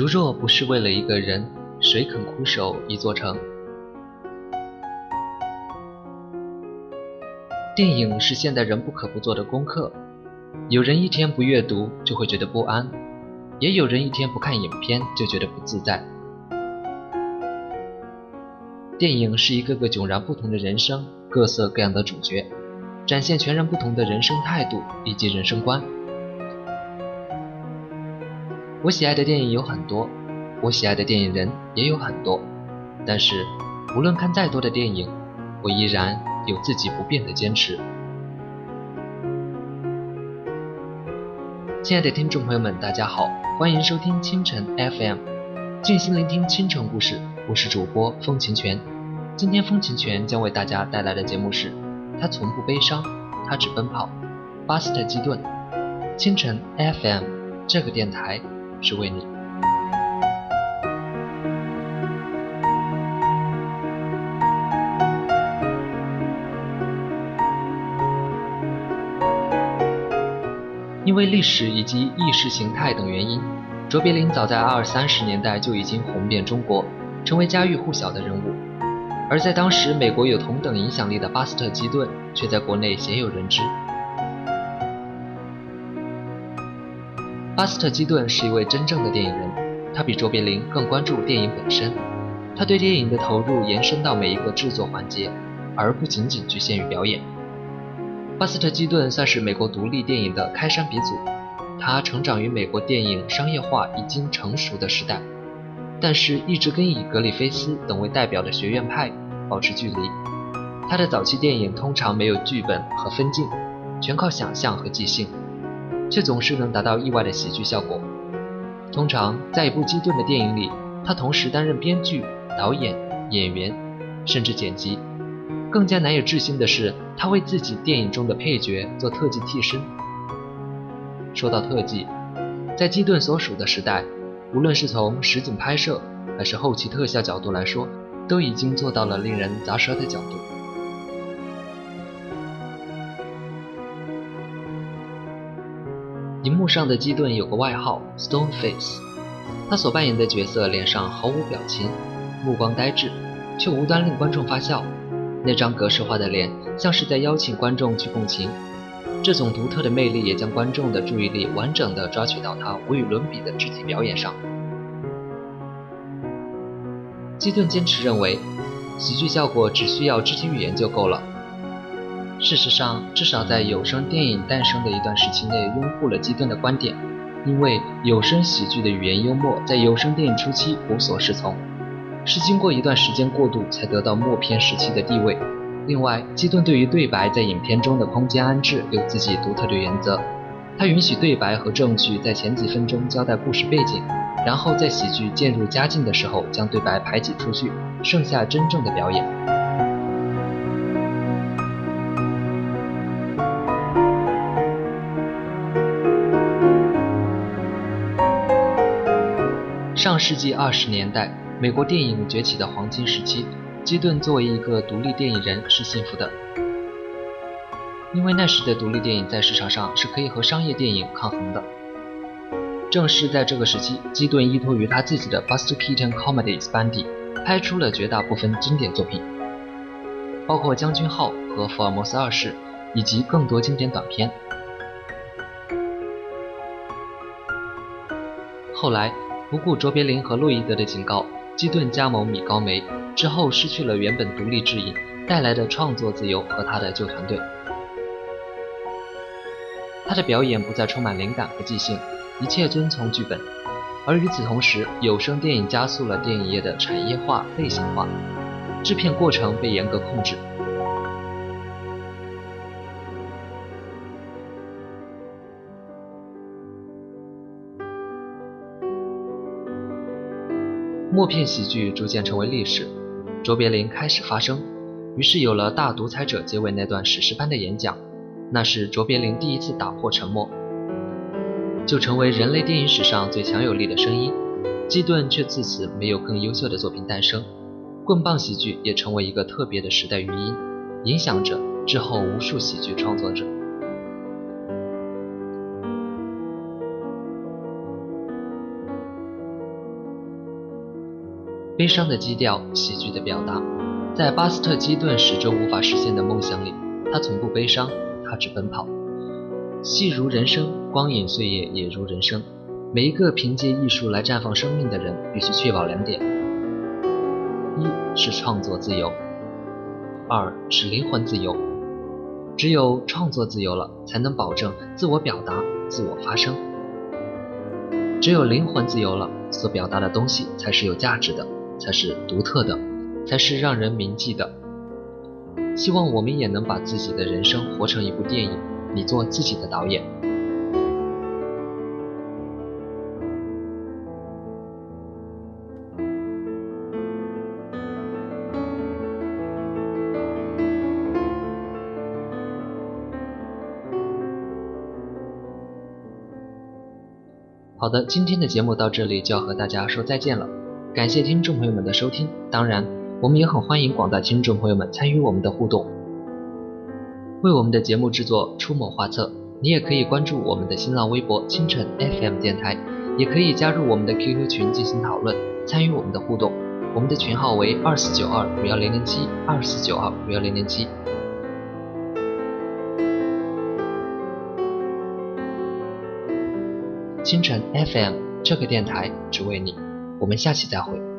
如若不是为了一个人，谁肯苦守一座城？电影是现代人不可不做的功课。有人一天不阅读就会觉得不安，也有人一天不看影片就觉得不自在。电影是一个个迥然不同的人生，各色各样的主角，展现全然不同的人生态度以及人生观。我喜爱的电影有很多，我喜爱的电影人也有很多，但是无论看再多的电影，我依然有自己不变的坚持。亲爱的听众朋友们，大家好，欢迎收听清晨 FM，静心聆听清晨故事，我是主播风琴泉。今天风琴泉将为大家带来的节目是：他从不悲伤，他只奔跑。巴斯特基顿，清晨 FM 这个电台。是为你。因为历史以及意识形态等原因，卓别林早在二三十年代就已经红遍中国，成为家喻户晓的人物。而在当时，美国有同等影响力的巴斯特基顿，却在国内鲜有人知。巴斯特基顿是一位真正的电影人，他比卓别林更关注电影本身，他对电影的投入延伸到每一个制作环节，而不仅仅局限于表演。巴斯特基顿算是美国独立电影的开山鼻祖，他成长于美国电影商业化已经成熟的时代，但是一直跟以格里菲斯等为代表的学院派保持距离。他的早期电影通常没有剧本和分镜，全靠想象和即兴。却总是能达到意外的喜剧效果。通常在一部基顿的电影里，他同时担任编剧、导演、演员，甚至剪辑。更加难以置信的是，他为自己电影中的配角做特技替身。说到特技，在基顿所属的时代，无论是从实景拍摄还是后期特效角度来说，都已经做到了令人咂舌的角度。荧幕上的基顿有个外号 Stone Face，他所扮演的角色脸上毫无表情，目光呆滞，却无端令观众发笑。那张格式化的脸像是在邀请观众去共情，这种独特的魅力也将观众的注意力完整的抓取到他无与伦比的肢体表演上。基顿坚持认为，喜剧效果只需要肢体语言就够了。事实上，至少在有声电影诞生的一段时期内，拥护了基顿的观点，因为有声喜剧的语言幽默在有声电影初期无所适从，是经过一段时间过渡才得到默片时期的地位。另外，基顿对于对白在影片中的空间安置有自己独特的原则，他允许对白和证据在前几分钟交代故事背景，然后在喜剧渐入佳境的时候将对白排挤出去，剩下真正的表演。上世纪二十年代，美国电影崛起的黄金时期，基顿作为一个独立电影人是幸福的，因为那时的独立电影在市场上是可以和商业电影抗衡的。正是在这个时期，基顿依托于他自己的 Buster Keaton Comedies 班底，拍出了绝大部分经典作品，包括《将军号》和《福尔摩斯二世》，以及更多经典短片。后来。不顾卓别林和洛伊德的警告，基顿加盟米高梅之后，失去了原本独立制影带来的创作自由和他的旧团队。他的表演不再充满灵感和即兴，一切遵从剧本。而与此同时，有声电影加速了电影业的产业化、类型化，制片过程被严格控制。默片喜剧逐渐成为历史，卓别林开始发声，于是有了《大独裁者》结尾那段史诗般的演讲，那是卓别林第一次打破沉默，就成为人类电影史上最强有力的声音。基顿却自此没有更优秀的作品诞生，棍棒喜剧也成为一个特别的时代余音，影响着之后无数喜剧创作者。悲伤的基调，喜剧的表达。在巴斯特基顿始终无法实现的梦想里，他从不悲伤，他只奔跑。戏如人生，光影岁月也如人生。每一个凭借艺术来绽放生命的人，必须确保两点：一是创作自由，二是灵魂自由。只有创作自由了，才能保证自我表达、自我发声。只有灵魂自由了，所表达的东西才是有价值的，才是独特的，才是让人铭记的。希望我们也能把自己的人生活成一部电影，你做自己的导演。好的，今天的节目到这里就要和大家说再见了。感谢听众朋友们的收听，当然，我们也很欢迎广大听众朋友们参与我们的互动，为我们的节目制作出谋划策。你也可以关注我们的新浪微博清晨 FM 电台，也可以加入我们的 QQ 群进行讨论，参与我们的互动。我们的群号为二四九二五幺零零七二四九二五幺零零七。清晨 FM 这个电台只为你，我们下期再会。